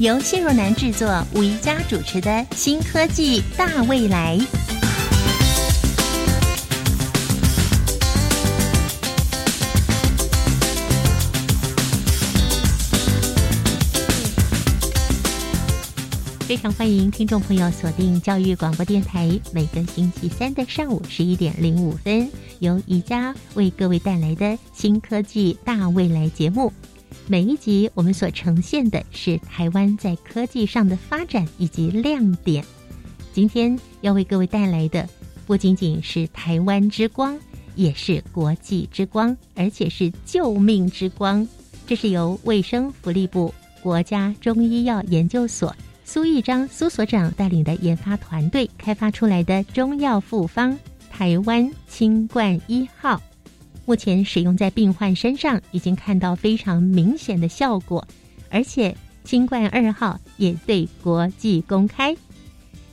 由谢若楠制作、吴宜佳主持的《新科技大未来》。非常欢迎听众朋友锁定教育广播电台，每个星期三的上午十一点零五分，由宜家为各位带来的新科技大未来节目。每一集我们所呈现的是台湾在科技上的发展以及亮点。今天要为各位带来的不仅仅是台湾之光，也是国际之光，而且是救命之光。这是由卫生福利部国家中医药研究所。苏义章苏所长带领的研发团队开发出来的中药复方台湾清冠一号，目前使用在病患身上已经看到非常明显的效果，而且清冠二号也对国际公开。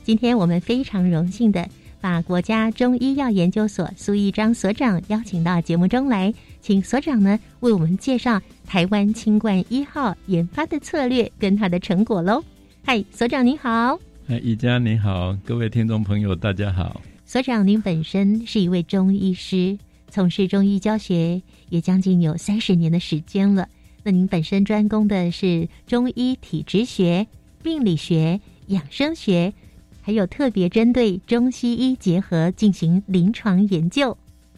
今天我们非常荣幸的把国家中医药研究所苏义章所长邀请到节目中来，请所长呢为我们介绍台湾清冠一号研发的策略跟它的成果喽。嗨，所长您好。哎，宜家你好，各位听众朋友大家好。所长您本身是一位中医师，从事中医教学也将近有三十年的时间了。那您本身专攻的是中医体质学、病理学、养生学，还有特别针对中西医结合进行临床研究。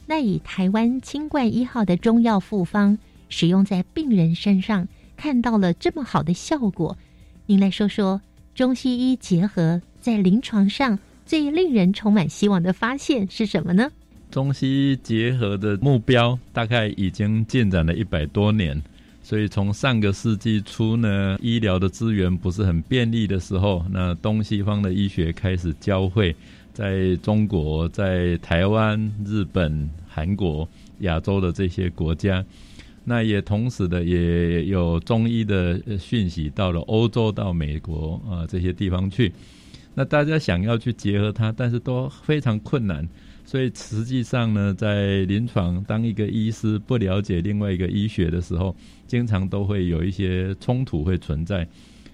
那以台湾清冠一号的中药复方使用在病人身上，看到了这么好的效果。您来说说中西医结合在临床上最令人充满希望的发现是什么呢？中西结合的目标大概已经进展了一百多年，所以从上个世纪初呢，医疗的资源不是很便利的时候，那东西方的医学开始交汇，在中国、在台湾、日本、韩国、亚洲的这些国家。那也同时的也有中医的讯息到了欧洲、到美国啊这些地方去，那大家想要去结合它，但是都非常困难。所以实际上呢，在临床当一个医师不了解另外一个医学的时候，经常都会有一些冲突会存在。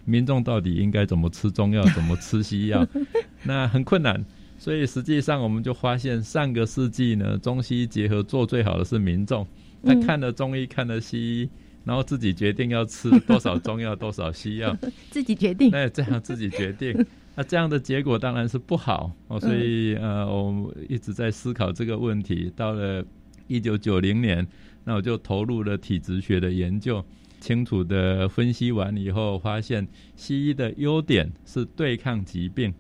民众到底应该怎么吃中药，怎么吃西药，那很困难。所以实际上我们就发现，上个世纪呢，中西医结合做最好的是民众。他看了中医，看了西医，然后自己决定要吃多少中药，多少西药，自己决定。那这样自己决定，那这样的结果当然是不好哦。所以呃，我一直在思考这个问题。到了一九九零年，那我就投入了体质学的研究，清楚的分析完以后，发现西医的优点是对抗疾病，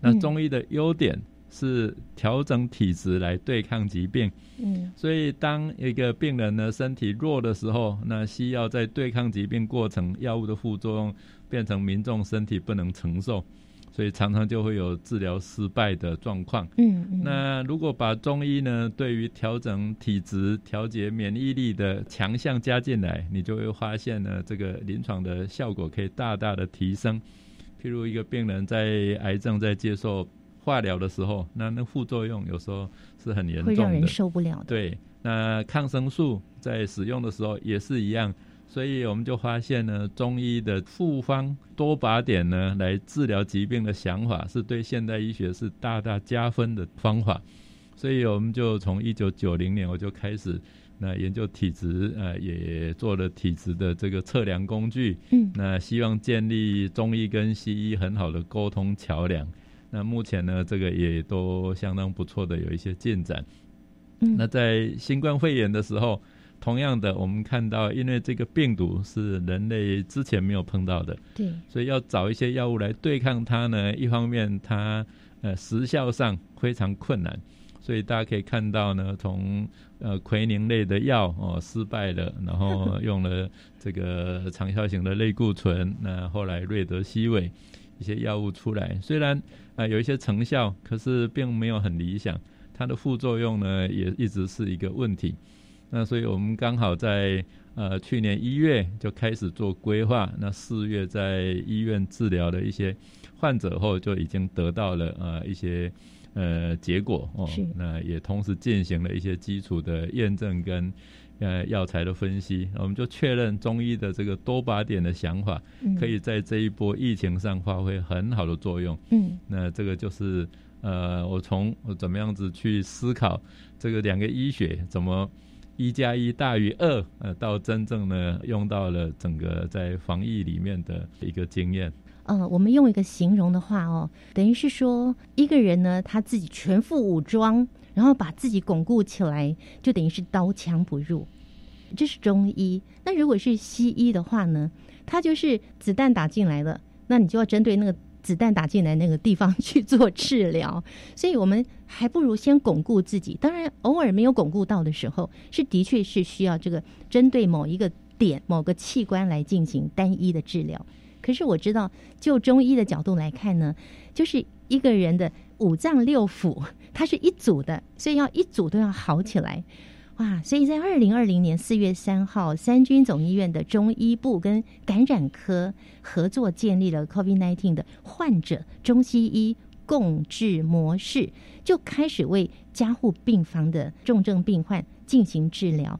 那中医的优点。是调整体质来对抗疾病，嗯，所以当一个病人呢身体弱的时候，那西药在对抗疾病过程，药物的副作用变成民众身体不能承受，所以常常就会有治疗失败的状况。嗯，那如果把中医呢对于调整体质、调节免疫力的强项加进来，你就会发现呢这个临床的效果可以大大的提升。譬如一个病人在癌症在接受。化疗的时候，那那副作用有时候是很严重的，会让人受不了的。对，那抗生素在使用的时候也是一样，所以我们就发现呢，中医的复方多靶点呢，来治疗疾病的想法，是对现代医学是大大加分的方法。所以我们就从一九九零年我就开始那研究体质，呃，也做了体质的这个测量工具。嗯，那希望建立中医跟西医很好的沟通桥梁。那目前呢，这个也都相当不错的，有一些进展。嗯，那在新冠肺炎的时候，同样的，我们看到，因为这个病毒是人类之前没有碰到的，对，所以要找一些药物来对抗它呢。一方面，它呃时效上非常困难，所以大家可以看到呢，从呃奎宁类的药哦失败了，然后用了这个长效型的类固醇，那后来瑞德西韦。一些药物出来，虽然啊有一些成效，可是并没有很理想，它的副作用呢也一直是一个问题。那所以我们刚好在呃去年一月就开始做规划，那四月在医院治疗的一些患者后，就已经得到了呃一些呃结果哦，那也同时进行了一些基础的验证跟。呃，药材的分析，我们就确认中医的这个多靶点的想法，可以在这一波疫情上发挥很好的作用。嗯，那这个就是呃，我从我怎么样子去思考这个两个医学怎么一加一大于二，呃，到真正呢用到了整个在防疫里面的一个经验。呃，我们用一个形容的话哦，等于是说一个人呢，他自己全副武装。然后把自己巩固起来，就等于是刀枪不入。这是中医。那如果是西医的话呢？他就是子弹打进来了，那你就要针对那个子弹打进来那个地方去做治疗。所以我们还不如先巩固自己。当然，偶尔没有巩固到的时候，是的确是需要这个针对某一个点、某个器官来进行单一的治疗。可是我知道，就中医的角度来看呢，就是一个人的五脏六腑。它是一组的，所以要一组都要好起来，哇！所以在二零二零年四月三号，三军总医院的中医部跟感染科合作建立了 COVID-19 的患者中西医共治模式，就开始为加护病房的重症病患进行治疗，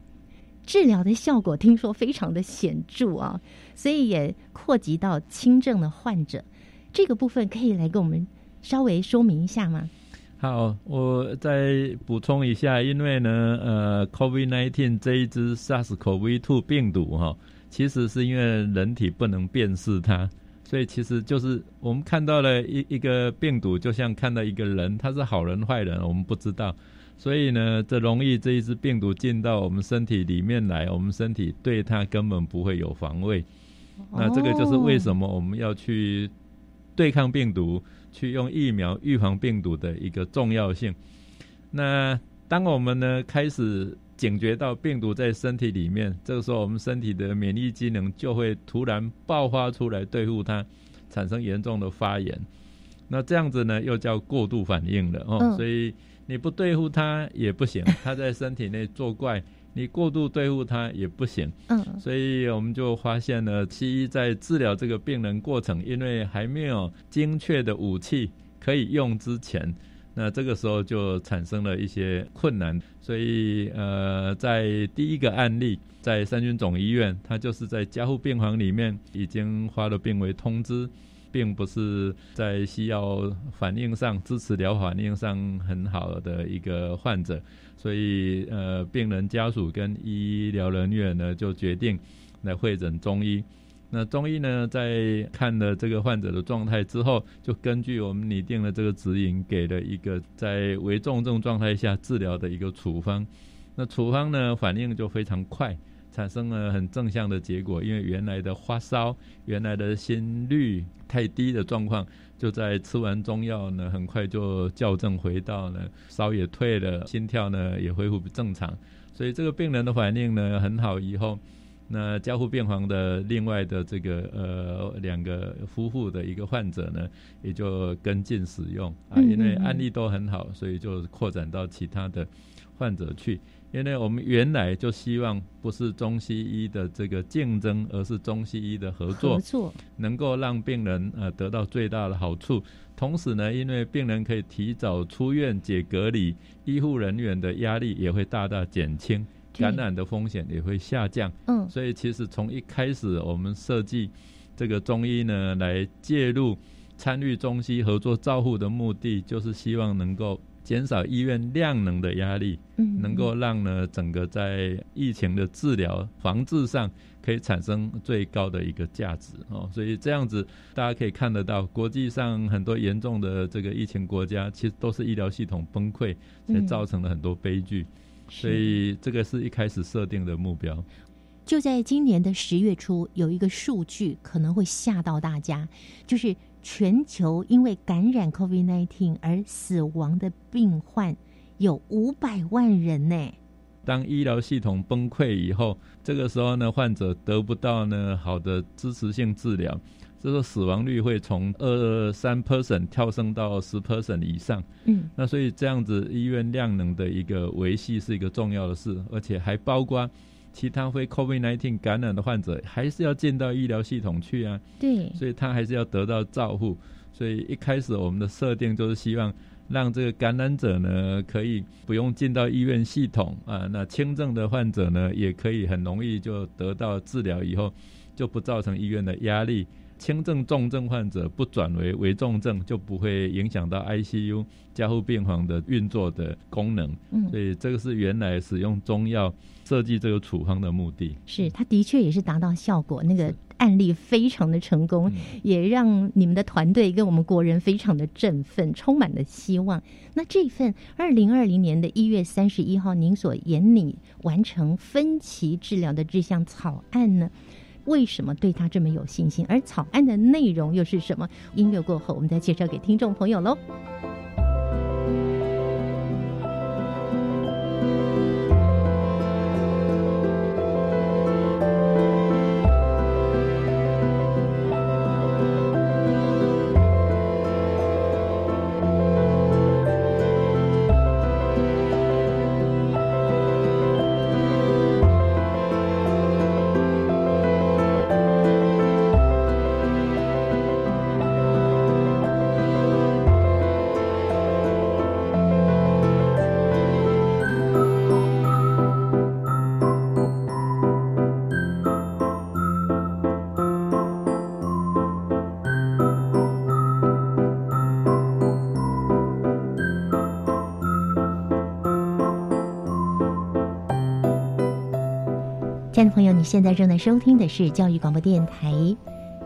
治疗的效果听说非常的显著啊！所以也扩及到轻症的患者，这个部分可以来跟我们稍微说明一下吗？好，我再补充一下，因为呢，呃，COVID nineteen 这一支 SARS-CoV-2 病毒哈，其实是因为人体不能辨识它，所以其实就是我们看到了一一个病毒，就像看到一个人，他是好人坏人，我们不知道，所以呢，这容易这一支病毒进到我们身体里面来，我们身体对它根本不会有防卫，那这个就是为什么我们要去对抗病毒。去用疫苗预防病毒的一个重要性。那当我们呢开始警觉到病毒在身体里面，这个时候我们身体的免疫机能就会突然爆发出来对付它，产生严重的发炎。那这样子呢又叫过度反应了哦，所以你不对付它也不行，它在身体内作怪。你过度对付它也不行，嗯，所以我们就发现呢，西医在治疗这个病人过程，因为还没有精确的武器可以用之前，那这个时候就产生了一些困难。所以，呃，在第一个案例，在三军总医院，他就是在加护病房里面已经发了病危通知。并不是在西药反应上、支持疗法反应上很好的一个患者，所以呃，病人家属跟医疗人员呢就决定来会诊中医。那中医呢，在看了这个患者的状态之后，就根据我们拟定了这个指引，给了一个在危重症状态下治疗的一个处方。那处方呢，反应就非常快。产生了很正向的结果，因为原来的发烧、原来的心率太低的状况，就在吃完中药呢，很快就校正回到呢烧也退了，心跳呢也恢复正常。所以这个病人的反应呢很好。以后那加护病房的另外的这个呃两个夫妇的一个患者呢，也就跟进使用啊，因为案例都很好，所以就扩展到其他的患者去。因为我们原来就希望不是中西医的这个竞争，而是中西医的合作，合作能够让病人呃得到最大的好处。同时呢，因为病人可以提早出院解隔离，医护人员的压力也会大大减轻，感染的风险也会下降。嗯，所以其实从一开始我们设计这个中医呢来介入参与中西合作照护的目的，就是希望能够。减少医院量能的压力，嗯，能够让呢整个在疫情的治疗防治上可以产生最高的一个价值哦，所以这样子大家可以看得到，国际上很多严重的这个疫情国家，其实都是医疗系统崩溃才造成了很多悲剧，所以这个是一开始设定的目标。就在今年的十月初，有一个数据可能会吓到大家，就是。全球因为感染 COVID-19 而死亡的病患有五百万人呢。当医疗系统崩溃以后，这个时候呢，患者得不到呢好的支持性治疗，这个死亡率会从二三 percent 跳升到十 percent 以上。嗯，那所以这样子医院量能的一个维系是一个重要的事，而且还包括其他非 COVID-19 感染的患者，还是要进到医疗系统去啊。对，所以他还是要得到照护。所以一开始我们的设定就是希望让这个感染者呢，可以不用进到医院系统啊，那轻症的患者呢，也可以很容易就得到治疗，以后就不造成医院的压力。轻症、重症患者不转为危重症，就不会影响到 ICU 加护病房的运作的功能。嗯所以这个是原来使用中药设计这个处方的目的。是，它的确也是达到效果，那个案例非常的成功，嗯也让你们的团队跟我们国人非常的振奋，充满了希望。那这份二零二零年的一月三十一号，您所研拟完成分期治疗的这项草案呢？为什么对他这么有信心？而草案的内容又是什么？音乐过后，我们再介绍给听众朋友喽。现在正在收听的是教育广播电台《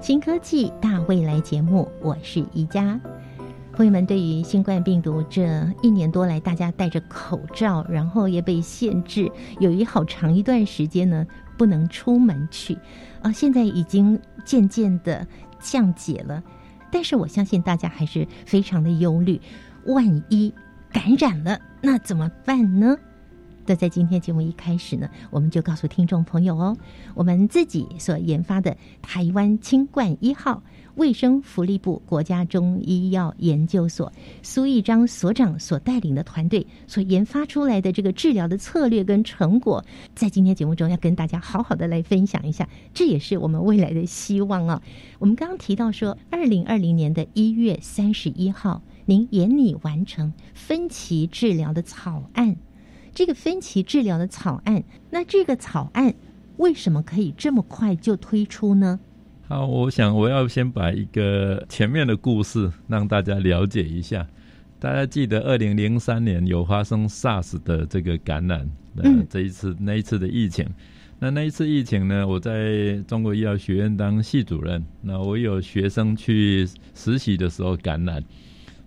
新科技大未来》节目，我是宜家。朋友们，对于新冠病毒这一年多来，大家戴着口罩，然后也被限制，有一好长一段时间呢不能出门去，啊，现在已经渐渐的降解了，但是我相信大家还是非常的忧虑，万一感染了，那怎么办呢？那在今天节目一开始呢，我们就告诉听众朋友哦，我们自己所研发的台湾清冠一号卫生福利部国家中医药研究所苏义章所长所带领的团队所研发出来的这个治疗的策略跟成果，在今天节目中要跟大家好好的来分享一下，这也是我们未来的希望啊。我们刚刚提到说，二零二零年的一月三十一号，您研拟完成分期治疗的草案。这个分歧治疗的草案，那这个草案为什么可以这么快就推出呢？好，我想我要先把一个前面的故事让大家了解一下。大家记得二零零三年有发生 SARS 的这个感染，呃嗯，这一次那一次的疫情。那那一次疫情呢，我在中国医药学院当系主任，那我有学生去实习的时候感染，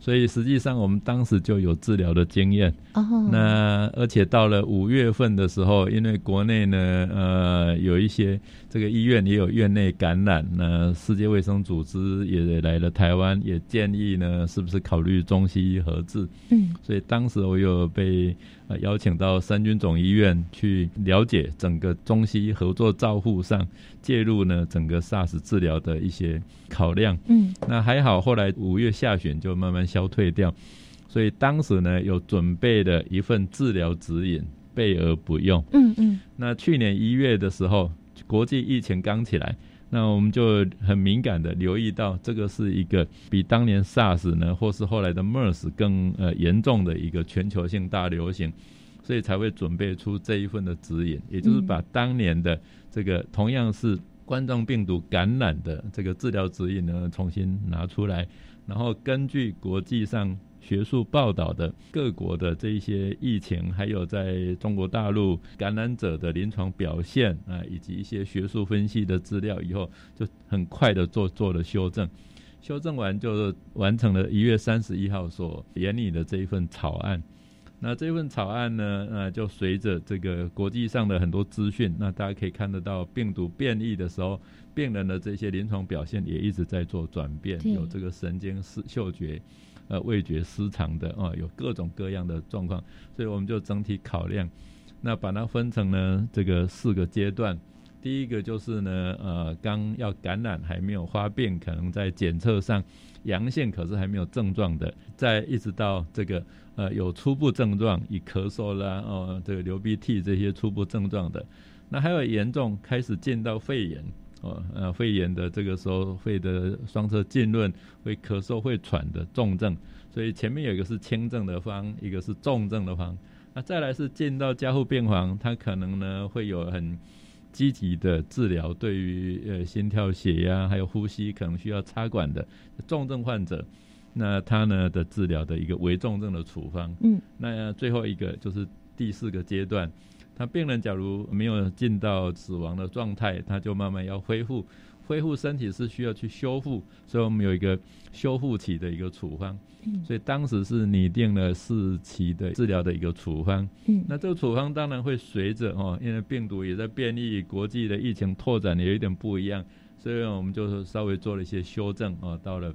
所以实际上我们当时就有治疗的经验。哦，那而且到了五月份的时候，因为国内呢，呃，有一些这个医院也有院内感染，那世界卫生组织也来了台湾，也建议呢，是不是考虑中西医合治？嗯所以当时我有被呃邀请到三军总医院去了解整个中西医合作照护上介入呢整个 SARS 治疗的一些考量。嗯那还好，后来五月下旬就慢慢消退掉，所以当时呢有准备的一份治疗指引，备而不用。嗯嗯那去年一月的时候，国际疫情刚起来，那我们就很敏感的留意到，这个是一个比当年 SARS 呢，或是后来的 MERS 更呃严重的一个全球性大流行，所以才会准备出这一份的指引，也就是把当年的这个同样是冠状病毒感染的这个治疗指引呢，重新拿出来，然后根据国际上学术报道的各国的这一些疫情，还有在中国大陆感染者的临床表现啊，以及一些学术分析的资料以后，就很快的做做了修正。修正完就完成了一月三十一号所研拟的这一份草案。那这份草案呢，呃，就随着这个国际上的很多资讯，那大家可以看得到，病毒变异的时候，病人的这些临床表现也一直在做转变，有这个神经视嗅觉、呃味觉失常的啊、有各种各样的状况，所以我们就整体考量，那把它分成呢这个四个阶段。第一个就是呢，呃，刚要感染还没有发病，可能在检测上阳性，可是还没有症状的，再一直到这个呃有初步症状，以咳嗽啦，哦，这个流鼻涕这些初步症状的，那还有严重开始见到肺炎，哦，呃，肺炎的这个时候肺的双侧浸润，会咳嗽会喘的重症，所以前面有一个是轻症的方，一个是重症的方，那再来是进到加护病房，他可能呢会有很积极的治疗，对于呃心跳、血压还有呼吸可能需要插管的重症患者，那他呢的治疗的一个危重症的处方。嗯，那最后一个就是第四个阶段，他病人假如没有进到死亡的状态，他就慢慢要恢复。恢复身体是需要去修复，所以我们有一个修复期的一个处方。嗯所以当时是拟定了四期的治疗的一个处方。嗯那这个处方当然会随着哦，因为病毒也在变异，国际的疫情拓展也有一点不一样，所以我们就稍微做了一些修正哦。到了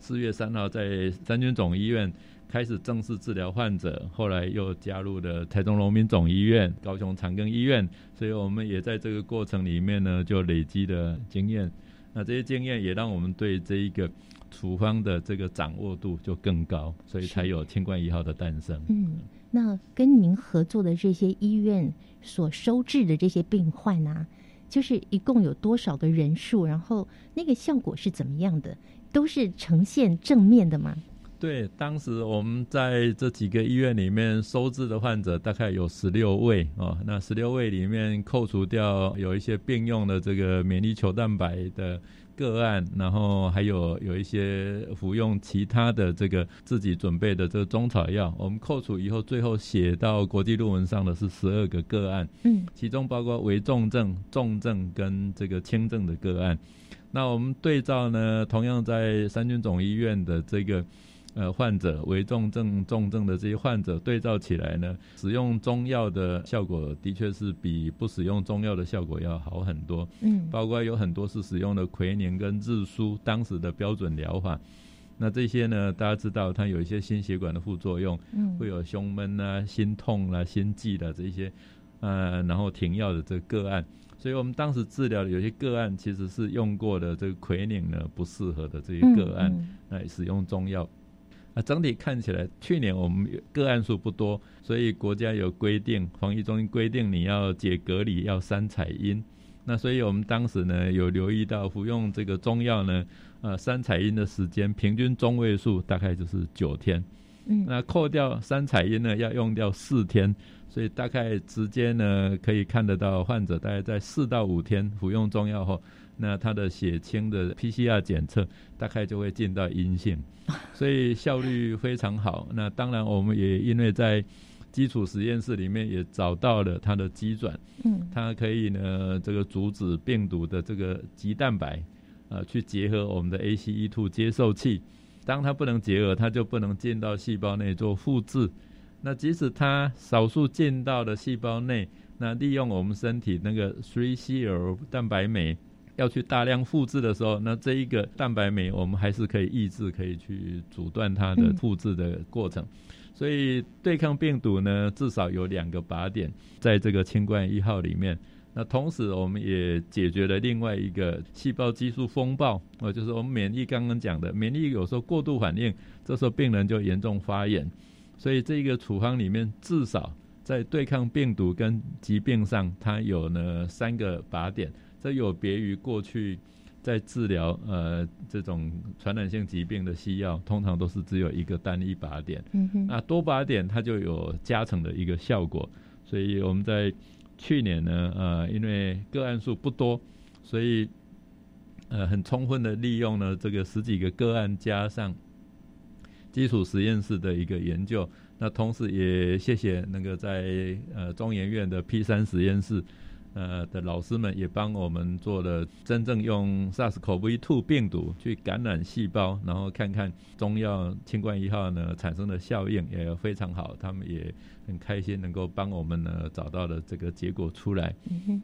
四月三号，在三军总医院开始正式治疗患者，后来又加入了台中农民总医院、高雄长庚医院，所以我们也在这个过程里面呢，就累积了经验。那这些经验也让我们对这一个处方的这个掌握度就更高，所以才有清冠一号的诞生。嗯，那跟您合作的这些医院所收治的这些病患啊，就是一共有多少个人数？然后那个效果是怎么样的？都是呈现正面的吗？对，当时我们在这几个医院里面收治的患者大概有十六位哦，那十六位里面扣除掉有一些并用的这个免疫球蛋白的个案，然后还有有一些服用其他的这个自己准备的这个中草药，我们扣除以后，最后写到国际论文上的是十二个个案，嗯其中包括危重症、重症跟这个轻症的个案。那我们对照呢，同样在三军总医院的这个呃患者，危重症、重症的这些患者对照起来呢，使用中药的效果的确是比不使用中药的效果要好很多。嗯包括有很多是使用的奎宁跟日舒当时的标准疗法。那这些呢，大家知道它有一些心血管的副作用，嗯会有胸闷啊、心痛啊、心悸的这些，呃，然后停药的这个个案。所以我们当时治疗的有些个案其实是用过的这个奎宁呢不适合的这些个案，嗯来使用中药。啊，整体看起来，去年我们个案数不多，所以国家有规定，防疫中心规定你要解隔离要三采阴。那所以我们当时呢有留意到服用这个中药呢，呃，三采阴的时间平均中位数大概就是九天。嗯那扣掉三采阴呢，要用掉四天，所以大概直接呢可以看得到患者大概在四到五天服用中药后，那它的血清的 PCR 检测大概就会进到阴性，所以效率非常好。那当然我们也因为在基础实验室里面也找到了它的基转，嗯它可以呢这个阻止病毒的这个棘蛋白，呃，去结合我们的 ACE2 接受器。当它不能结合，它就不能进到细胞内做复制。那即使它少数进到了细胞内，那利用我们身体那个 3CL 蛋白酶要去大量复制的时候，那这一个蛋白酶我们还是可以抑制，可以去阻断它的嗯复制的过程。所以对抗病毒呢，至少有两个靶点在这个清冠一号里面。那同时，我们也解决了另外一个细胞激素风暴，呃，就是我们免疫刚刚讲的，免疫有时候过度反应，这时候病人就严重发炎。所以这个处方里面至少在对抗病毒跟疾病上，它有呢三个靶点，这有别于过去在治疗呃这种传染性疾病的西药，通常都是只有一个单一靶点。嗯哼那多靶点它就有加成的一个效果，所以我们在去年呢，呃，因为个案数不多，所以呃很充分的利用了这个十几个个案加上基础实验室的一个研究，那同时也谢谢那个在呃中研院的 P 三实验室。呃的老师们也帮我们做了真正用 SARS-CoV-2 病毒去感染细胞，然后看看中药清冠一号呢产生的效应也非常好，他们也很开心能够帮我们呢找到了这个结果出来。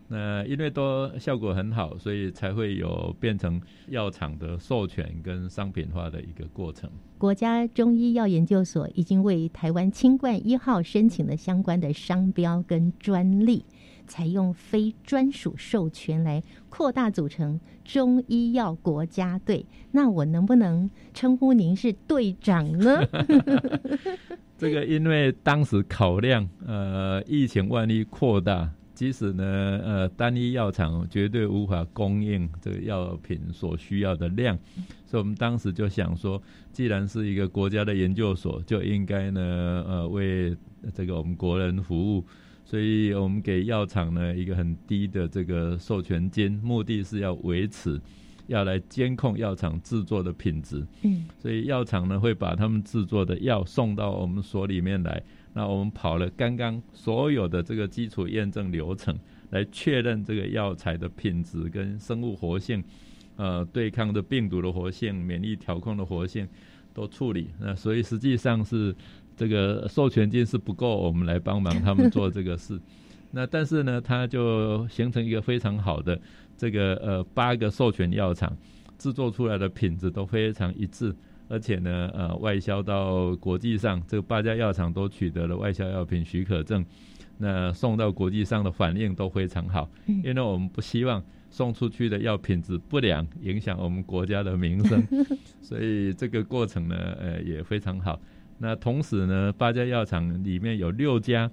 那因为都效果很好，所以才会有变成药厂的授权跟商品化的一个过程。国家中医药研究所已经为台湾清冠一号申请了相关的商标跟专利。采用非专属授权来扩大组成中医药国家队。那我能不能称呼您是队长呢？这个因为当时考量，呃，疫情万一扩大。即使呢，呃，单一药厂绝对无法供应这个药品所需要的量，所以我们当时就想说，既然是一个国家的研究所，就应该呢，呃，为这个我们国人服务，所以我们给药厂呢一个很低的这个授权金，目的是要维持，要来监控药厂制作的品质。嗯，所以药厂呢会把他们制作的药送到我们所里面来。那我们跑了刚刚所有的这个基础验证流程，来确认这个药材的品质跟生物活性，呃，对抗的病毒的活性、免疫调控的活性都处理。那所以实际上是这个授权金是不够，我们来帮忙他们做这个事。那但是呢，它就形成一个非常好的这个呃八个授权药厂制作出来的品质都非常一致。而且呢，呃，外销到国际上，这八家药厂都取得了外销药品许可证，那送到国际上的反应都非常好。因为我们不希望送出去的药品质不良，影响我们国家的名声，所以这个过程呢，呃，也非常好。那同时呢，八家药厂里面有六家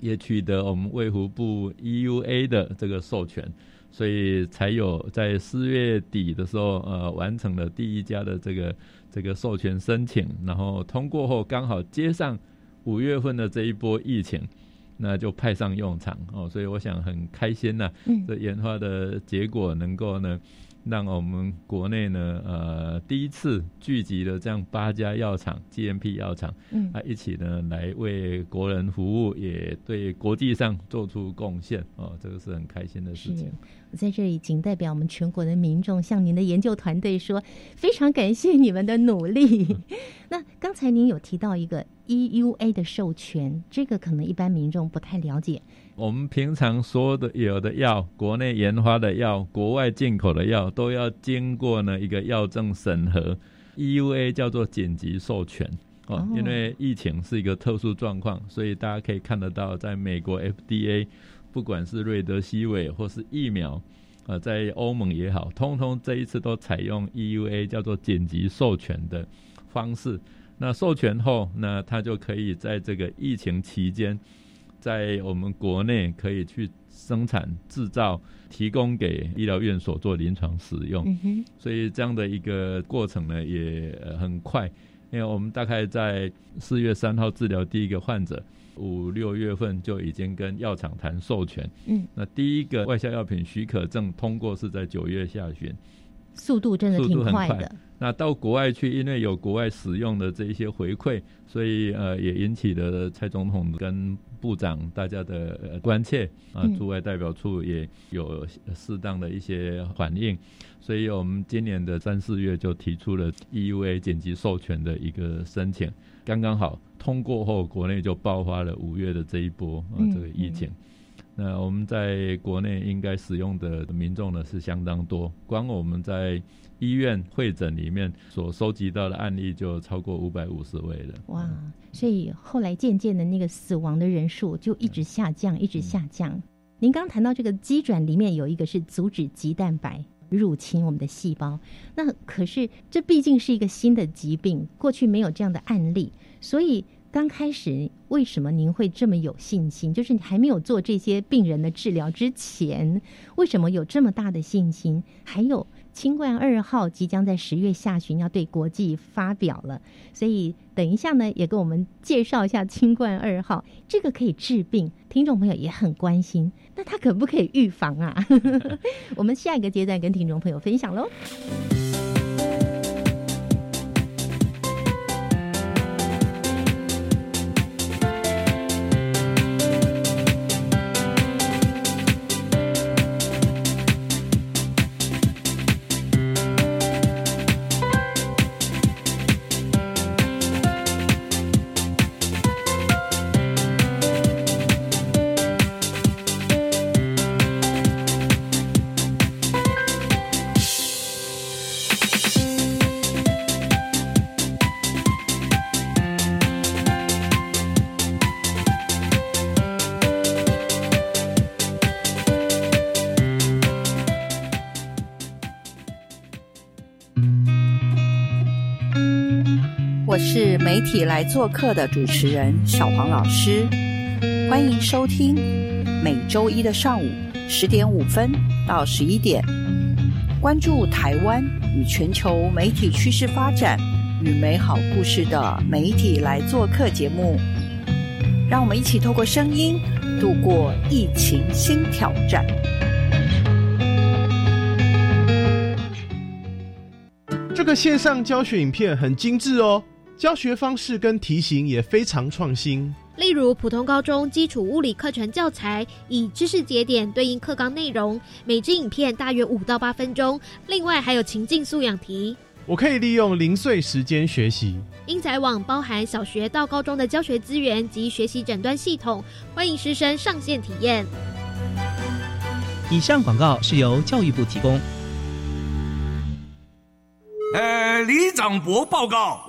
也取得我们卫福部 EUA 的这个授权。所以才有在四月底的时候，呃，完成了第一家的这个这个授权申请，然后通过后刚好接上五月份的这一波疫情，那就派上用场哦。所以我想很开心呐，这研发的结果能够呢。让我们国内呢，呃，第一次聚集了这样八家药厂，GMP 药厂，嗯，啊，一起呢来为国人服务，也对国际上做出贡献，哦，这个是很开心的事情。我在这里仅代表我们全国的民众向您的研究团队说，非常感谢你们的努力。那刚才您有提到一个 EUA 的授权，这个可能一般民众不太了解。我们平常说的有的药，国内研发的药，国外进口的药，都要经过呢一个药证审核。EUA 叫做紧急授权哦，因为疫情是一个特殊状况，所以大家可以看得到，在美国 FDA，不管是瑞德西韦或是疫苗，呃，在欧盟也好，通通这一次都采用 EUA 叫做紧急授权的方式。那授权后，那它就可以在这个疫情期间。在我们国内可以去生产制造，提供给医疗院所做临床使用，所以这样的一个过程呢也很快，因为我们大概在四月三号治疗第一个患者，五六月份就已经跟药厂谈授权，嗯，那第一个外销药品许可证通过是在九月下旬。速度真的挺快的。那到国外去，因为有国外使用的这一些回馈，所以呃也引起了蔡总统跟部长大家的关切啊。驻外代表处也有适当的一些反应，所以我们今年的三四月就提出了 EUA 紧急授权的一个申请，刚刚好通过后，国内就爆发了五月的这一波啊这个疫情。那我们在国内应该使用的民众呢是相当多，光我们在医院会诊里面所收集到的案例就超过五百五十位了。哇！所以后来渐渐的那个死亡的人数就一直下降，一直下降。您刚谈到这个鸡转里面有一个是阻止鸡蛋白入侵我们的细胞，那可是这毕竟是一个新的疾病，过去没有这样的案例，所以。刚开始为什么您会这么有信心？就是你还没有做这些病人的治疗之前，为什么有这么大的信心？还有清冠二号即将在十月下旬要对国际发表了，所以等一下呢，也跟我们介绍一下清冠二号。这个可以治病，听众朋友也很关心。那它可不可以预防啊？我们下一个阶段跟听众朋友分享喽。媒体来做客的主持人小黄老师，欢迎收听每周一的上午十点五分到十一点，关注台湾与全球媒体趋势发展与美好故事的媒体来做客节目，让我们一起透过声音度过疫情新挑战。这个线上教学影片很精致哦。教学方式跟题型也非常创新，例如普通高中基础物理课程教材，以知识节点对应课纲内容，每支影片大约五到八分钟。另外还有情境素养题，我可以利用零碎时间学习。英才网包含小学到高中的教学资源及学习诊断系统，欢迎师生上线体验。以上广告是由教育部提供。呃，李长博报告。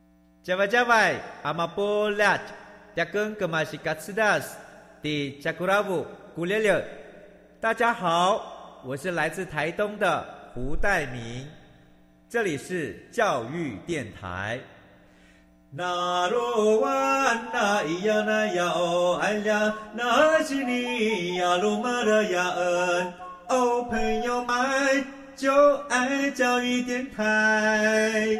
加外加外，阿玛波拉，扎根格玛西卡斯达斯，的加古拉布古列列。大家好，我是来自台东的胡代明，这里是教育电台。那罗哇那咿呀那呀哦哎呀，那是你呀鲁玛的呀恩，哦朋友们就爱教育电台。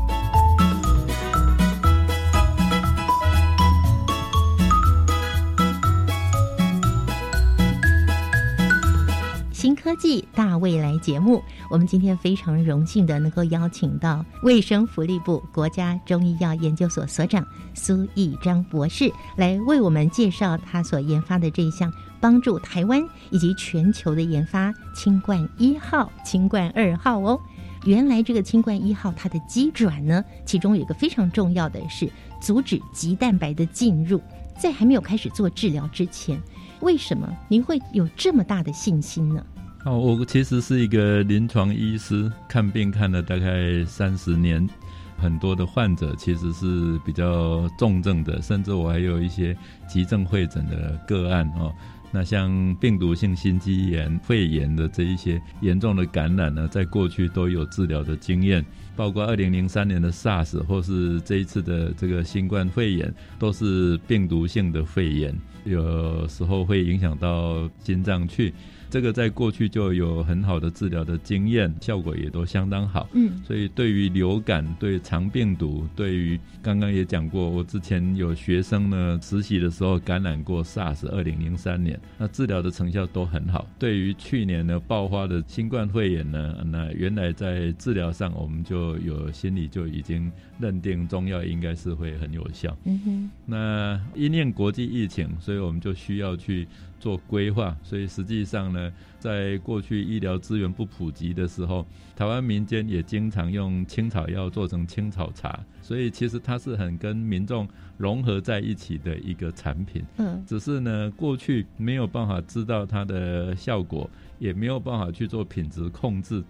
新科技大未来节目，我们今天非常荣幸的能够邀请到卫生福利部国家中医药研究所所长苏义章博士来为我们介绍他所研发的这一项帮助台湾以及全球的研发——清冠一号、清冠二号哦。原来这个清冠一号它的机转呢，其中有一个非常重要的是阻止肌蛋白的进入，在还没有开始做治疗之前。为什么您会有这么大的信心呢？哦，我其实是一个临床医师，看病看了大概三十年，很多的患者其实是比较重症的，甚至我还有一些急症会诊的个案哦。那像病毒性心肌炎、肺炎的这一些严重的感染呢，在过去都有治疗的经验，包括二零零三年的 SARS 或是这一次的这个新冠肺炎，都是病毒性的肺炎。有时候会影响到心脏去，这个在过去就有很好的治疗的经验，效果也都相当好。嗯，所以对于流感、对肠病毒、对于刚刚也讲过，我之前有学生呢实习的时候感染过 SARS，二零零三年，那治疗的成效都很好。对于去年呢爆发的新冠肺炎呢，那原来在治疗上我们就有心里就已经认定中药应该是会很有效。嗯哼，那因应国际疫情。所以我们就需要去做规划。所以实际上呢，在过去医疗资源不普及的时候，台湾民间也经常用青草药做成青草茶。所以其实它是很跟民众融合在一起的一个产品。嗯，只是呢，过去没有办法知道它的效果，也没有办法去做品质控制。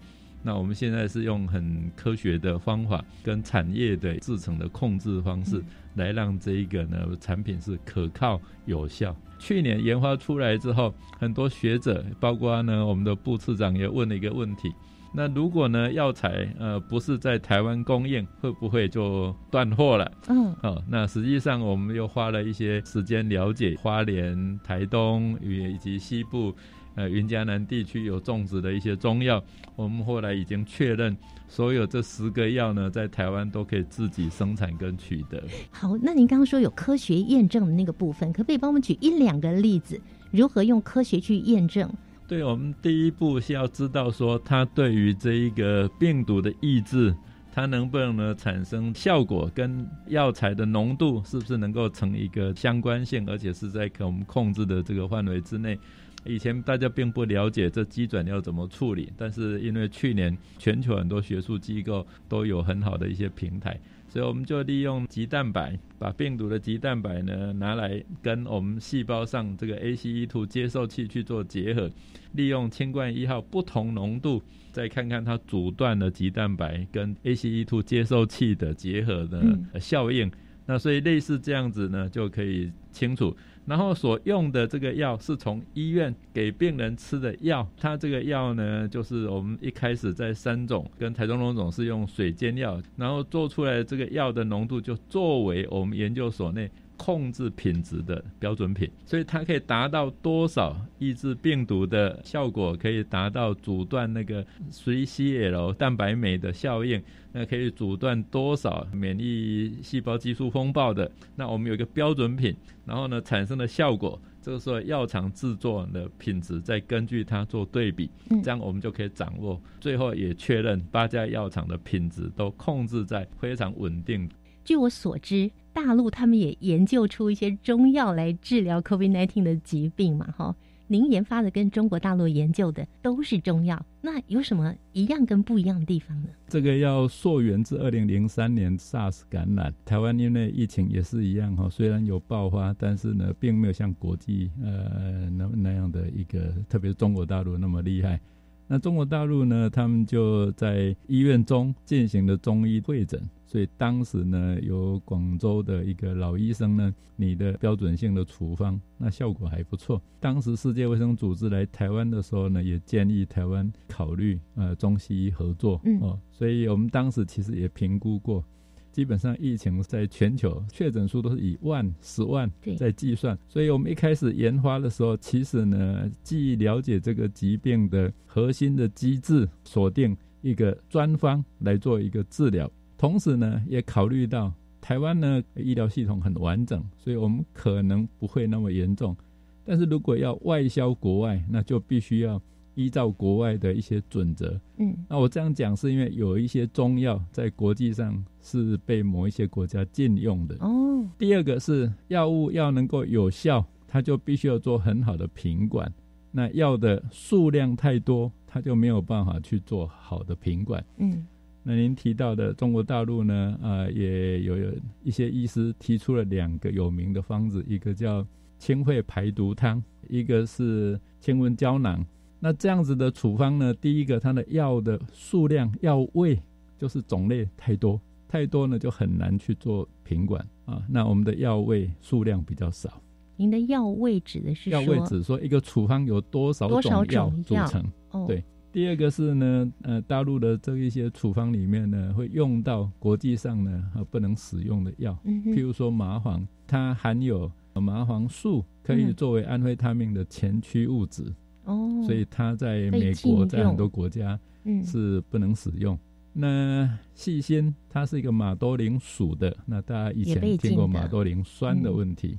那我们现在是用很科学的方法跟产业的制成的控制方式。来让这一个呢产品是可靠有效。去年研发出来之后，很多学者，包括呢我们的部次长也问了一个问题：那如果呢药材呃不是在台湾供应，会不会就断货了？嗯，哦，那实际上我们又花了一些时间了解花莲、台东与以及西部。呃，云嘉南地区有种植的一些中药，我们后来已经确认，所有这十个药呢，在台湾都可以自己生产跟取得。好，那您刚刚说有科学验证的那个部分，可不可以帮我们举一两个例子，如何用科学去验证？对，我们第一步是要知道说，它对于这一个病毒的抑制它能不能呢产生效果，跟药材的浓度是不是能够成一个相关性，而且是在可我们控制的这个范围之内。以前大家并不了解这基准要怎么处理，但是因为去年全球很多学术机构都有很好的一些平台，所以我们就利用棘蛋白，把病毒的棘蛋白呢拿来跟我们细胞上这个 ACE2 接受器去做结合，利用清冠一号不同浓度，再看看它阻断了棘蛋白跟 ACE2 接受器的结合的效应。那所以类似这样子呢，就可以清楚。然后所用的这个药是从医院给病人吃的药，它这个药呢，就是我们一开始在三种跟台中龙总是用水煎药，然后做出来这个药的浓度就作为我们研究所内。控制品质的标准品，所以它可以达到多少抑制病毒的效果？可以达到阻断那个 3CL 蛋白酶的效应？那可以阻断多少免疫细胞激素风暴的？那我们有一个标准品，然后呢产生的效果，这个时候药厂制作的品质再根据它做对比，这样我们就可以掌握，最后也确认八家药厂的品质都控制在非常稳定。据我所知。大陆他们也研究出一些中药来治疗 COVID-19 的疾病嘛？哈，您研发的跟中国大陆研究的都是中药，那有什么一样跟不一样的地方呢？这个要溯源自二零零三年 SARS 感染，台湾因为疫情也是一样哈，虽然有爆发，但是呢，并没有像国际呃那那样的一个，特别是中国大陆那么厉害。那中国大陆呢，他们就在医院中进行了中医会诊。所以当时呢，有广州的一个老医生呢，你的标准性的处方，那效果还不错。当时世界卫生组织来台湾的时候呢，也建议台湾考虑呃中西医合作哦。所以我们当时其实也评估过，基本上疫情在全球确诊数都是以万、十万在计算。所以我们一开始研发的时候，其实呢，既了解这个疾病的核心的机制，锁定一个专方来做一个治疗。同时呢，也考虑到台湾呢医疗系统很完整，所以我们可能不会那么严重。但是如果要外销国外，那就必须要依照国外的一些准则。嗯，那我这样讲是因为有一些中药在国际上是被某一些国家禁用的。哦。第二个是药物要能够有效，它就必须要做很好的品管。那药的数量太多，它就没有办法去做好的品管。嗯。那您提到的中国大陆呢？呃，也有一些医师提出了两个有名的方子，一个叫清肺排毒汤，一个是清瘟胶囊。那这样子的处方呢，第一个它的药的数量、药味就是种类太多，太多呢就很难去做品管啊。那我们的药味数量比较少。您的药味指的是药味指说一个处方有多少种药组成？对。第二个是呢，呃，大陆的这一些处方里面呢，会用到国际上呢不能使用的药，譬如说麻黄，它含有麻黄素，可以作为安非他命的前驱物质，哦，所以它在美国在很多国家是不能使用。那细辛，它是一个马兜铃属的，那大家以前听过马兜铃酸的问题。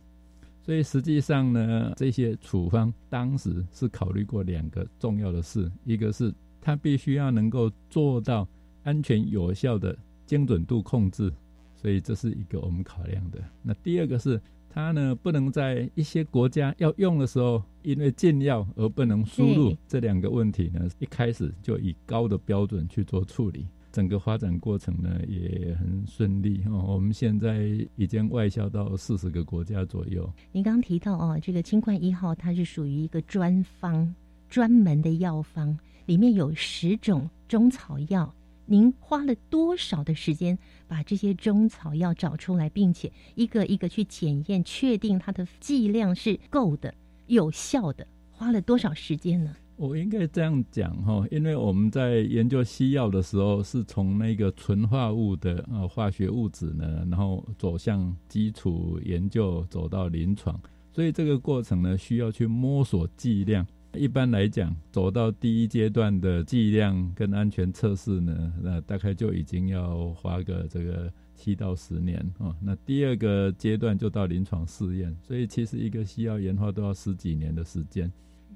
所以实际上呢，这些处方当时是考虑过两个重要的事，一个是它必须要能够做到安全有效的精准度控制，所以这是一个我们考量的。那第二个是它呢不能在一些国家要用的时候，因为禁药而不能输入，这两个问题呢，一开始就以高的标准去做处理。整个发展过程呢也很顺利哦，我们现在已经外销到四十个国家左右。您刚提到哦，这个清冠一号它是属于一个专方专门的药方，里面有十种中草药。您花了多少的时间把这些中草药找出来，并且一个一个去检验，确定它的剂量是够的、有效的？花了多少时间呢？我应该这样讲哈，因为我们在研究西药的时候，是从那个纯化物的呃化学物质呢，然后走向基础研究，走到临床，所以这个过程呢，需要去摸索剂量。一般来讲，走到第一阶段的剂量跟安全测试呢，那大概就已经要花个这个七到十年啊。那第二个阶段就到临床试验，所以其实一个西药研发都要十几年的时间。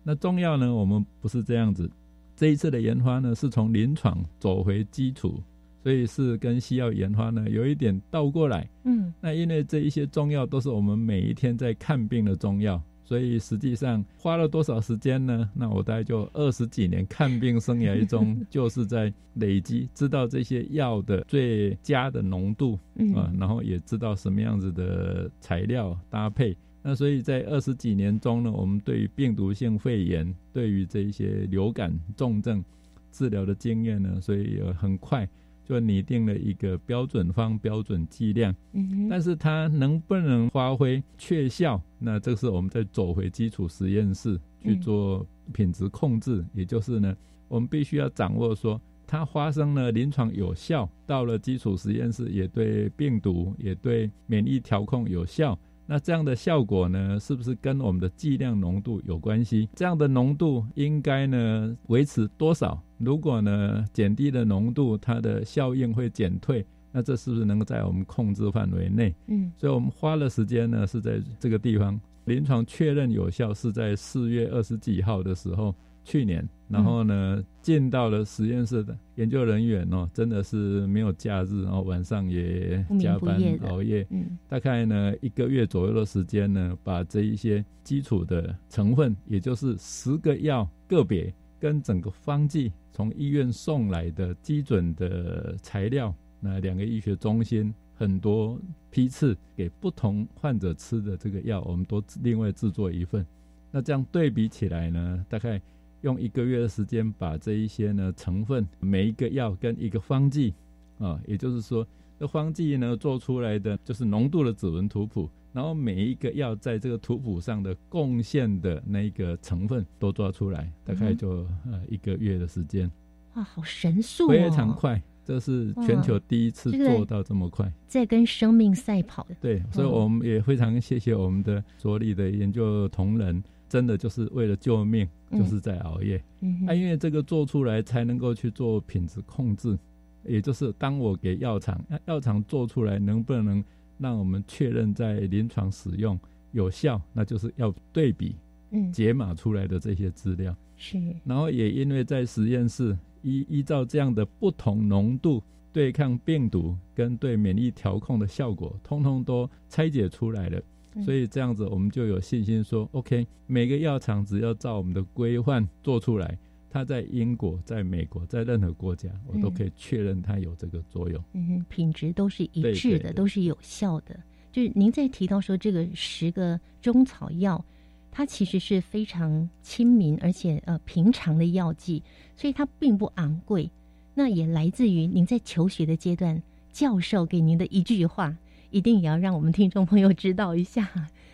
那中药呢？我们不是这样子，这一次的研发呢，是从临床走回基础，所所以是跟西药研发呢有一点倒过来。嗯，那因为这一些中药都是我们每一天在看病的中药，所以实际上花了多少时间呢？那我大概就二十几年看病生涯中，就是在累积，知道这些药的最佳的浓度嗯啊，然后也知道什么样子的材料搭配。那所以在二十几年中呢，我们对于病毒性肺炎、对于这一些流感重症治疗的经验呢，所以呃很快就拟定了一个标准方、标准剂量。嗯哼但是它能不能发挥确效？那这是我们在走回基础实验室去做品质控制，也就是呢，我们必须要掌握说，它发生了临床有效，到了基础实验室也对病毒、也对免疫调控有效。那这样的效果呢，是不是跟我们的剂量浓度有关系？这样的浓度应该呢维持多少？如果呢减低的浓度，它的效应会减退，那这是不是能够在我们控制范围内？嗯所以我们花了时间呢是在这个地方，临床确认有效是在四月二十几号的时候，去年，然后呢见到了实验室的研究人员哦，真的是没有假日，然后晚上也加班熬夜，嗯大概呢一个月左右的时间呢，把这一些基础的成分，也就是十个药个别跟整个方剂从医院送来的基准的材料，那两个医学中心很多批次给不同患者吃的这个药，我们都另外制作一份。那这样对比起来呢，大概用一个月的时间把这一些呢成分，每一个药跟一个方剂啊，也就是说，这方剂呢做出来的就是浓度的指纹图谱，然后每一个药在这个图谱上的贡献的那个成分都抓出来，大概就呃一个月的时间，哇，好神速哦，非常快。这是全球第一次做到这么快。在跟生命赛跑的。对，所以嗯我们也非常谢谢我们的所里的研究同仁，真的就是为了救命，嗯就是在熬夜。嗯啊，因为这个做出来才能够去做品质控制，也就是当我给药厂，那药厂做出来能不能让我们确认在临床使用有效，那就是要对比嗯解码出来的这些资料。是然后也因为在实验室依依照这样的不同浓度对抗病毒跟对免疫调控的效果，通通都拆解出来了。嗯所以这样子我们就有信心说，OK，每个药厂只要照我们的规范做出来，它在英国、在美国、在任何国家，我都可以确认它有这个作用。嗯哼，品质都是一致的，对对都是有效的。就是您在提到说这个十个中草药，它其实是非常亲民而且呃平常的药剂，所以它并不昂贵。那也来自于您在求学的阶段，教授给您的一句话，一定也要让我们听众朋友知道一下。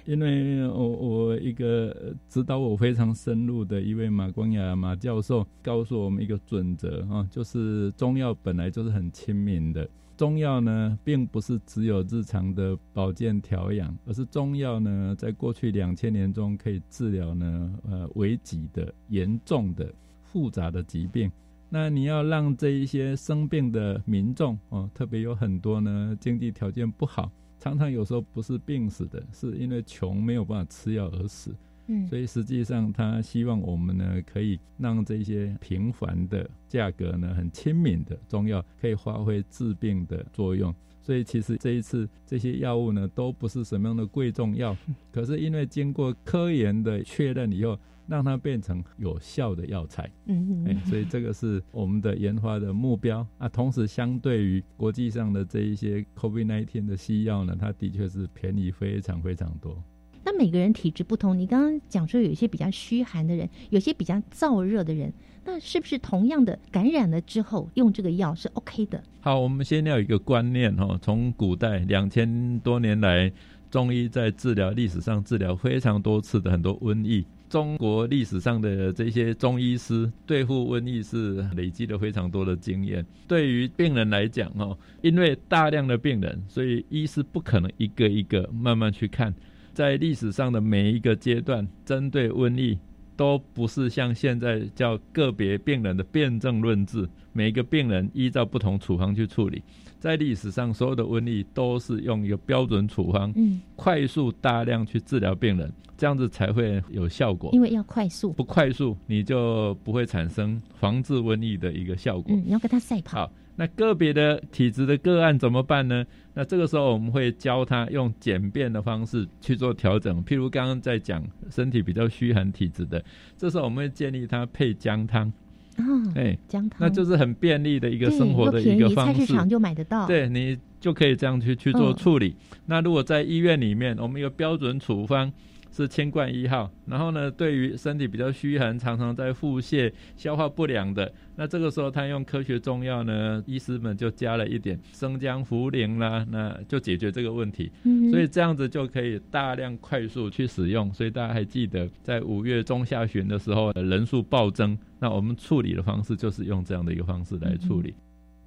因为我我一个指导我非常深入的一位马光雅马教授告诉我们一个准则啊，就是中药本来就是很亲民的。中药呢，并不是只有日常的保健调养，而是中药呢，在过去两千年中可以治疗呢，呃，危急的、严重的、复杂的疾病。那你要让这一些生病的民众哦，特别有很多呢，经济条件不好，常常有时候不是病死的，是因为穷没有办法吃药而死。嗯所以实际上他希望我们呢，可以让这些平凡的价格呢，很亲民的中药可以发挥治病的作用。所以其实这一次这些药物呢，都不是什么样的贵重药，可是因为经过科研的确认以后，让它变成有效的药材。嗯哎，所以这个是我们的研发的目标啊。同时，相对于国际上的这一些 COVID-19 的西药呢，它的确是便宜非常非常多。那每个人体质不同，你刚刚讲说有一些比较虚寒的人，有些比较燥热的人，那是不是同样的感染了之后用这个药是 OK 的？好，我们先要有一个观念哈，从古代两千多年来，中医在治疗历史上治疗非常多次的很多瘟疫。中国历史上的这些中医师对付瘟疫是累积了非常多的经验。对于病人来讲哦，因为大量的病人，所以医师不可能一个一个慢慢去看。在历史上的每一个阶段，针对瘟疫都不是像现在叫个别病人的辨证论治，每一个病人依照不同处方去处理。在历史上，所有的瘟疫都是用一个标准处方，嗯，快速大量去治疗病人，这样子才会有效果。因为要快速，不快速，你就不会产生防治瘟疫的一个效果。嗯，你要跟他赛跑。好，那个别的体质的个案怎么办呢？那这个时候我们会教他用简便的方式去做调整。譬如刚刚在讲身体比较虚寒体质的，这时候我们会建议他配姜汤。嗯，哎，姜汤，那就是很便利的一个生活的一个方式。菜市场就买得到。对你就可以这样去去做处理。那如果在医院里面，我们有标准处方。是千贯一号，然后呢，对于身体比较虚寒、常常在腹泻、消化不良的，那这个时候他用科学中药呢，医师们就加了一点生姜、茯苓啦，那就解决这个问题。嗯，所以这样子就可以大量快速去使用。所以大家还记得，在五月中下旬的时候，人数暴增，那我们处理的方式就是用这样的一个方式来处理。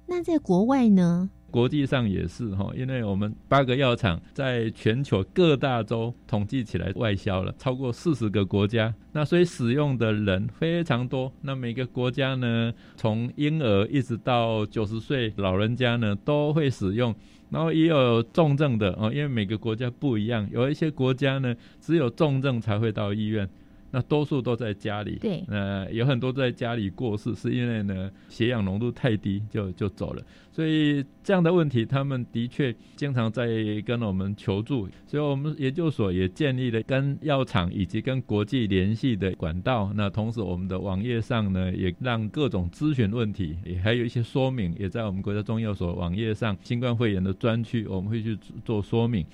那在国外呢？国际上也是哈，因为我们八个药厂在全球各大洲统计起来外销了超过四十个国家，那所以使用的人非常多。那每个国家呢，从婴儿一直到九十岁老人家呢，都会使用。然后也有重症的哦，因为每个国家不一样，有一些国家呢，只有重症才会到医院。那多数都在家里，对，呃，有很多在家里过世，是因为呢血氧浓度太低就就走了，所以这样的问题，他们的确经常在跟我们求助，所以我们研究所也建立了跟药厂以及跟国际联系的管道。那同时，我们的网页上呢，也让各种咨询问题，也还有一些说明，也在我们国家中药所网页上，新冠肺炎的专区，我们会去做说明。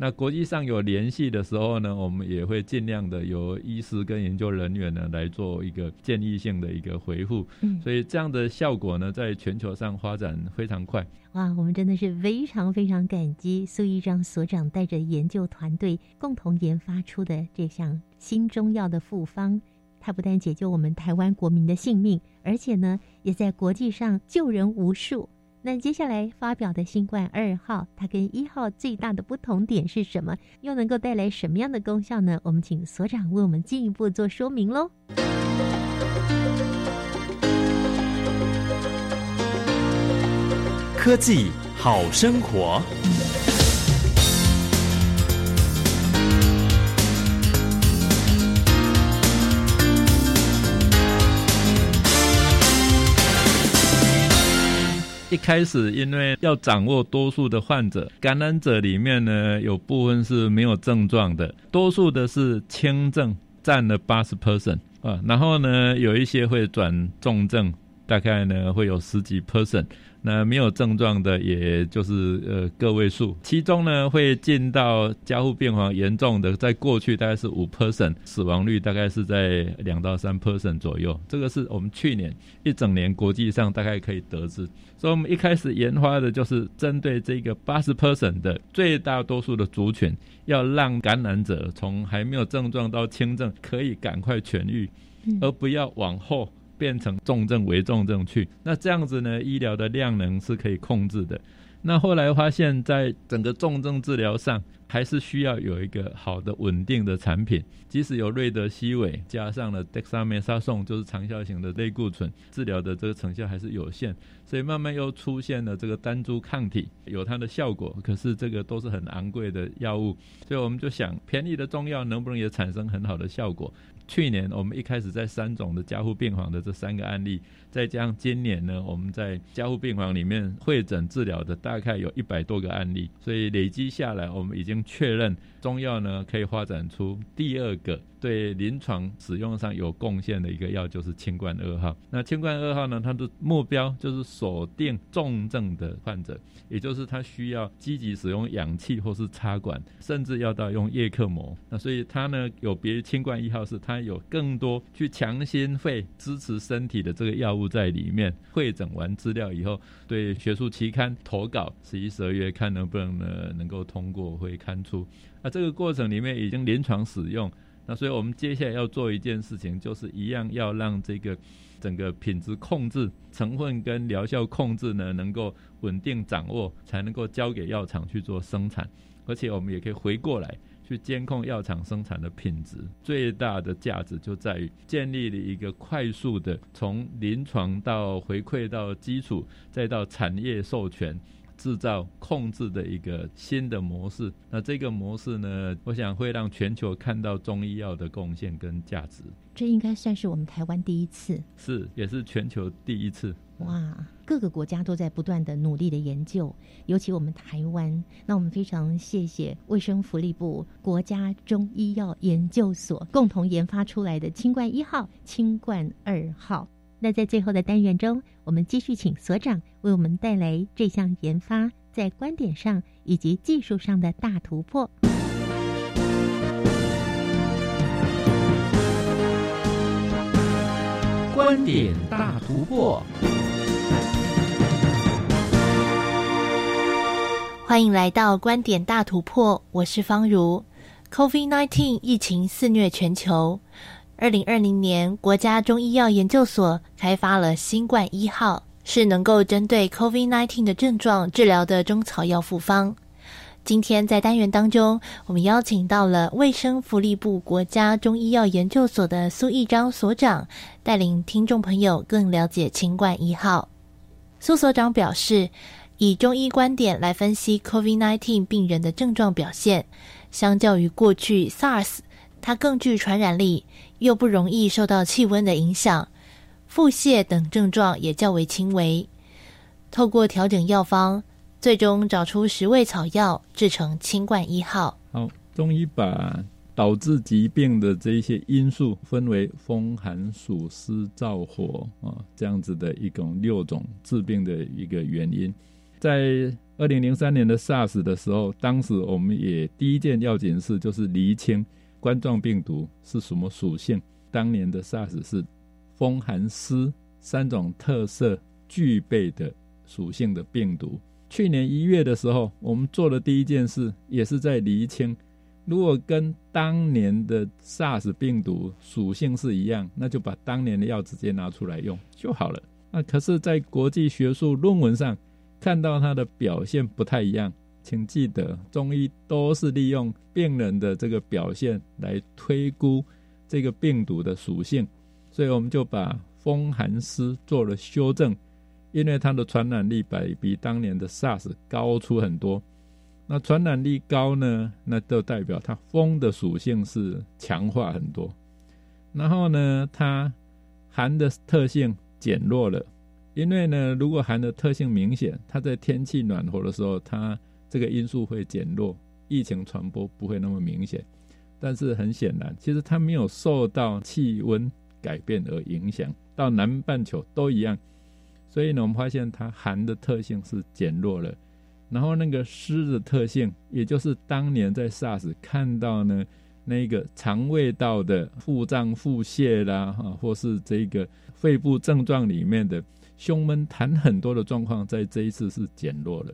那国际上有联系的时候呢，我们也会尽量的由医师跟研究人员呢来做一个建议性的一个回复。嗯，所以这样的效果呢，在全球上发展非常快。哇，我们真的是非常非常感激苏一章所长带着研究团队共同研发出的这项新中药的复方，它不但解救我们台湾国民的性命，而且呢，也在国际上救人无数。那接下来发表的新冠二号，它跟一号最大的不同点是什么？又能够带来什么样的功效呢？我们请所长为我们进一步做说明喽。科技好生活。一开始，因为要掌握多数的患者，感染者里面呢，有部分是没有症状的，多数的是轻症，占了八十 percent 啊，然后呢，有一些会转重症，大概呢会有十几 percent。那没有症状的，也就是呃个位数，其中呢会进到加护病房严重的，在过去大概是五 percent，死亡率大概是在两到三 percent 左右。这个是我们去年一整年国际上大概可以得知。所以我们一开始研发的就是针对这个八十 percent 的最大多数的族群，要让感染者从还没有症状到轻症可以赶快痊愈，而不要往后。变成重症、为重症去，那这样子呢？医疗的量能是可以控制的。那后来发现，在整个重症治疗上，还是需要有一个好的、稳定的产品。即使有瑞德西韦加上了德沙梅沙颂，就是长效型的类固醇，治疗的这个成效还是有限。所以慢慢又出现了这个单株抗体，有它的效果，可是这个都是很昂贵的药物。所以我们就想，便宜的中药能不能也产生很好的效果？去年我们一开始在三种的加护病房的这三个案例，再加上今年呢，我们在加护病房里面会诊治疗的大概有一百多个案例，所以累积下来，我们已经确认中药呢可以发展出第二个。对临床使用上有贡献的一个药就是清冠二号。那清冠二号呢，它的目标就是锁定重症的患者，也就是他需要积极使用氧气或是插管，甚至要到用叶克膜。那所以它呢有别于清冠一号，是它有更多去强心肺支持身体的这个药物在里面。会诊完资料以后，对学术期刊投稿，十一、十二月看能不能呢能够通过会刊出。那这个过程里面已经临床使用。那所以我们接下来要做一件事情，就是一样要让这个整个品质控制、成分跟疗效控制呢，能够稳定掌握，才能够交给药厂去做生产。而且我们也可以回过来去监控药厂生产的品质。最大的价值就在于建立了一个快速的从临床到回馈到基础，再到产业授权。制造控制的一个新的模式，那这个模式呢，我想会让全球看到中医药的贡献跟价值。这应该算是我们台湾第一次，是也是全球第一次。哇，各个国家都在不断的努力的研究，尤其我们台湾，那我们非常谢谢卫生福利部国家中医药研究所共同研发出来的清冠一号、清冠二号。那在最后的单元中，我们继续请所长为我们带来这项研发在观点上以及技术上的大突破。观点大突破，欢迎来到观点大突破，我是方如。COVID-19 疫情肆虐全球，二零二零年，国家中医药研究所开发了新冠一号，是能够针对 COVID-19 的症状治疗的中草药复方。今天在单元当中，我们邀请到了卫生福利部国家中医药研究所的苏义章所长，带领听众朋友更了解清冠一号。苏所长表示，以中医观点来分析 COVID-19 病人的症状表现，相较于过去 SARS，它更具传染力，又不容易受到气温的影响，腹泻等症状也较为轻微。透过调整药方。最终找出十味草药制成清冠一号。好，中医把导致疾病的这一些因素分为风寒暑湿燥火啊这样子的一种六种治病的一个原因。在二零零三年的 SARS 的时候，当时我们也第一件要紧事就是厘清冠状病毒是什么属性。当年的 SARS 是风寒湿三种特色具备的属性的病毒。去年一月的时候，我们做的第一件事也是在厘清，如果跟当年的 SARS 病毒属性是一样，那就把当年的药直接拿出来用就好了。那可是，在国际学术论文上看到它的表现不太一样，请记得，中医都是利用病人的这个表现来推估这个病毒的属性，所以我们就把风寒湿做了修正。因为它的传染力比比当年的 SARS 高出很多，那传染力高呢，那就代表它风的属性是强化很多，然后呢，它寒的特性减弱了。因为呢，如果寒的特性明显，它在天气暖和的时候，它这个因素会减弱，疫情传播不会那么明显。但是很显然，其实它没有受到气温改变而影响，到南半球都一样。所以呢，我们发现它寒的特性是减弱了，然后那个湿的特性，也就是当年在 SARS 看到呢那个肠胃道的腹胀、腹泻啦，哈，或是这个肺部症状里面的胸闷痰很多的状况，在这一次是减弱了。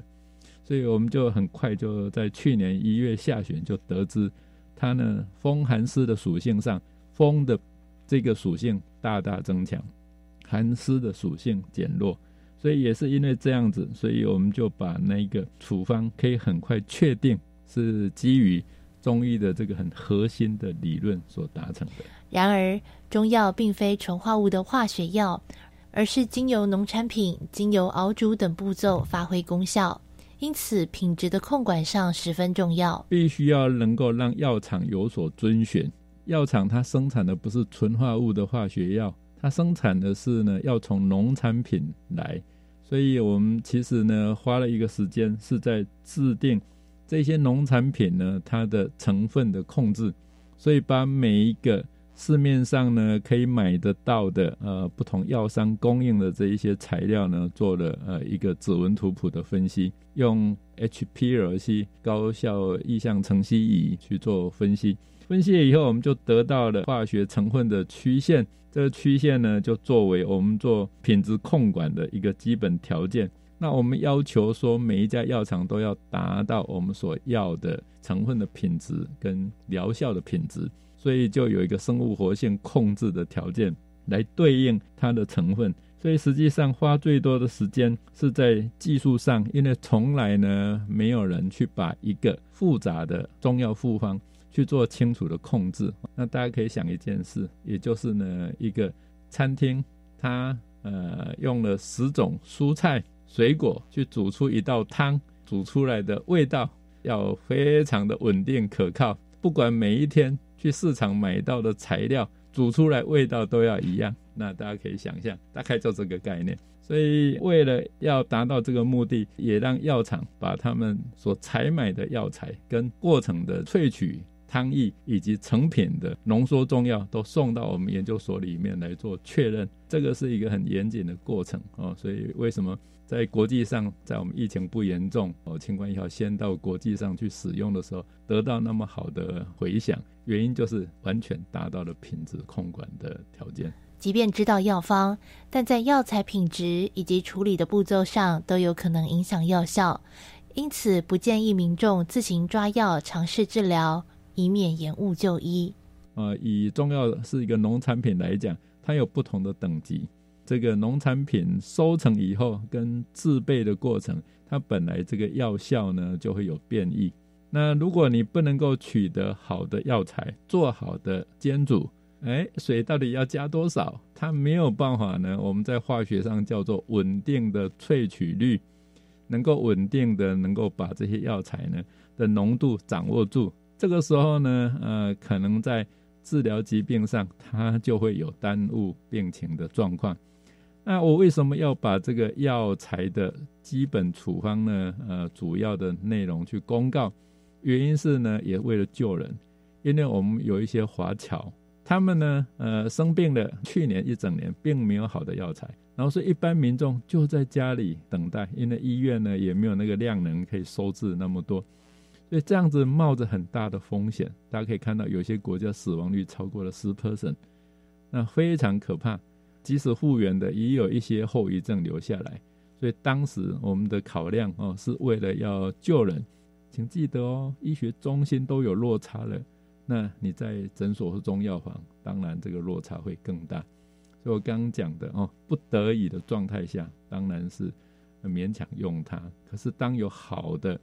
所以我们就很快就在去年一月下旬就得知，它呢风寒湿的属性上，风的这个属性大大增强。寒湿的属性减弱，所以也是因为这样子，所以我们就把那个处方可以很快确定是基于中医的这个很核心的理论所达成的。然而，中药并非纯化物的化学药，而是经由农产品、经由熬煮等步骤发挥功效，因此品质的控管上十分重要。必须要能够让药厂有所遵循，药厂它生产的不是纯化物的化学药。它生产的是呢，要从农产品来，所以我们其实呢花了一个时间是在制定这些农产品呢它的成分的控制，所以把每一个市面上呢可以买得到的呃不同药商供应的这一些材料呢做了呃一个指纹图谱的分析，用 HPLC 高效意向层析仪去做分析。分析了以后，我们就得到了化学成分的曲线。这个曲线呢，就作为我们做品质控管的一个基本条件。那我们要求说，每一家药厂都要达到我们所要的成分的品质跟疗效的品质，所以就有一个生物活性控制的条件来对应它的成分。所以实际上花最多的时间是在技术上，因为从来呢没有人去把一个复杂的中药复方。去做清楚的控制，那大家可以想一件事，也就是呢，一个餐厅，它呃用了十种蔬菜水果去煮出一道汤，煮出来的味道要非常的稳定可靠，不管每一天去市场买到的材料煮出来味道都要一样。那大家可以想象，大概就这个概念。所以为了要达到这个目的，也让药厂把他们所采买的药材跟过程的萃取。汤液以及成品的浓缩中药都送到我们研究所里面来做确认，这个是一个很严谨的过程哦。所以为什么在国际上，在我们疫情不严重哦，清冠一号先到国际上去使用的时候，得到那么好的回响，原因就是完全达到了品质控管的条件。即便知道药方，但在药材品质以及处理的步骤上都有可能影响药效，因此不建议民众自行抓药尝试治疗。以免延误就医。呃，以中药是一个农产品来讲，它有不同的等级。这个农产品收成以后跟制备的过程，它本来这个药效呢就会有变异。那如果你不能够取得好的药材，做好的煎煮，哎，水到底要加多少？它没有办法呢。我们在化学上叫做稳定的萃取率，能够稳定的能够把这些药材呢的浓度掌握住。这个时候呢，呃，可能在治疗疾病上，它就会有耽误病情的状况。那我为什么要把这个药材的基本处方呢？呃，主要的内容去公告，原因是呢，也为了救人。因为我们有一些华侨，他们呢，呃，生病了，去年一整年并没有好的药材，然后所以一般民众就在家里等待，因为医院呢也没有那个量能可以收治那么多。所以这样子冒着很大的风险，大家可以看到有些国家死亡率超过了十 percent，那非常可怕。即使复原的，也有一些后遗症留下来。所以当时我们的考量哦，是为了要救人，请记得哦，医学中心都有落差了，那你在诊所或中药房，当然这个落差会更大。所以我刚刚讲的哦，不得已的状态下，当然是勉强用它。可是当有好的。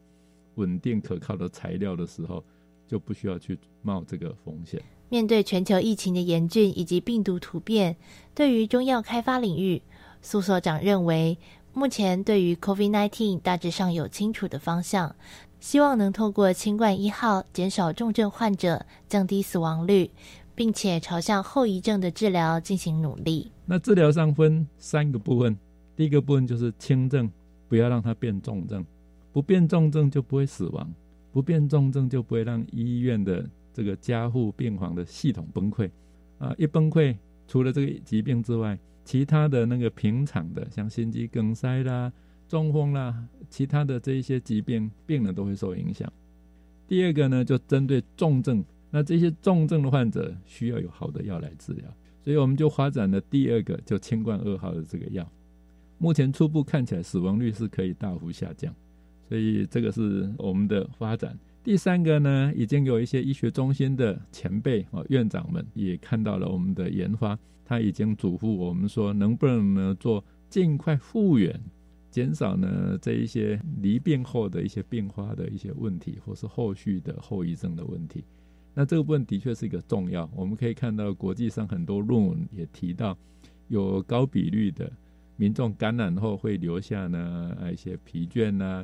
稳定可靠的材料的时候，就不需要去冒这个风险。面对全球疫情的严峻以及病毒突变，对于中药开发领域，苏所长认为，目前对于 COVID-19 大致上有清楚的方向，希望能透过清冠一号减少重症患者，降低死亡率，并且朝向后遗症的治疗进行努力。那治疗上分三个部分，第一个部分就是轻症，不要让它变重症。不变重症就不会死亡，不变重症就不会让医院的这个加护病房的系统崩溃啊！一崩溃，除了这个疾病之外，其他的那个平常的，像心肌梗塞啦、中风啦，其他的这一些疾病，病人都会受影响。第二个呢，就针对重症，那这些重症的患者需要有好的药来治疗，所以我们就发展了第二个，就清冠二号的这个药。目前初步看起来，死亡率是可以大幅下降。所以这个是我们的发展。第三个呢，已经有一些医学中心的前辈啊院长们也看到了我们的研发，他已经嘱咐我们说，能不能呢做尽快复原，减少呢这一些离病后的一些并发的一些问题，或是后续的后遗症的问题。那这个部分的确是一个重要。我们可以看到国际上很多论文也提到，有高比率的民众感染后会留下呢一些疲倦呐。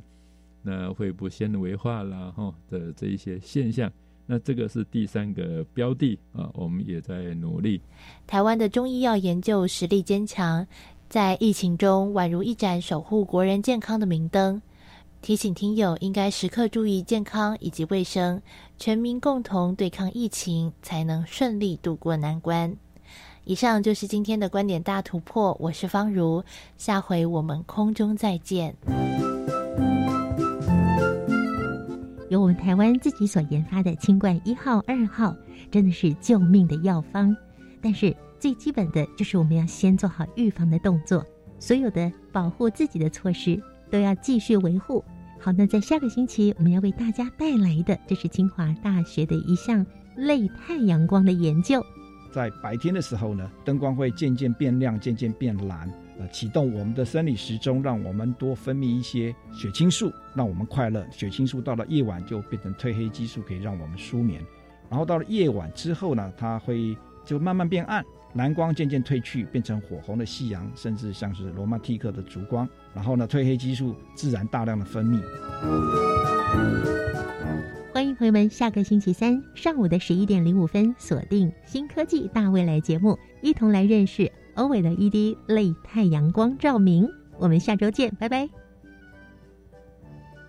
那肺部纤维化啦，哈的这一些现象，那这个是第三个标的啊，我们也在努力。台湾的中医药研究实力坚强，在疫情中宛如一盏守护国人健康的明灯，提醒听友应该时刻注意健康以及卫生，全民共同对抗疫情，才能顺利度过难关。以上就是今天的观点大突破，我是方如，下回我们空中再见。台湾自己所研发的清冠一号、二号，真的是救命的药方。但是最基本的就是我们要先做好预防的动作，所有的保护自己的措施都要继续维护。好，那在下个星期我们要为大家带来的，这是清华大学的一项类太阳光的研究。在白天的时候呢，灯光会渐渐变亮，渐渐变蓝。呃，启动我们的生理时钟，让我们多分泌一些血清素，让我们快乐。血清素到了夜晚就变成褪黑激素，可以让我们舒眠。然后到了夜晚之后呢，它会就慢慢变暗，蓝光渐渐褪去，变成火红的夕阳，甚至像是罗曼蒂克的烛光。然后呢，褪黑激素自然大量的分泌。欢迎朋友们，下个星期三上午的十一点零五分，锁定新科技大未来节目，一同来认识。欧伟的 ED 类太阳光照明。我们下周见，拜拜。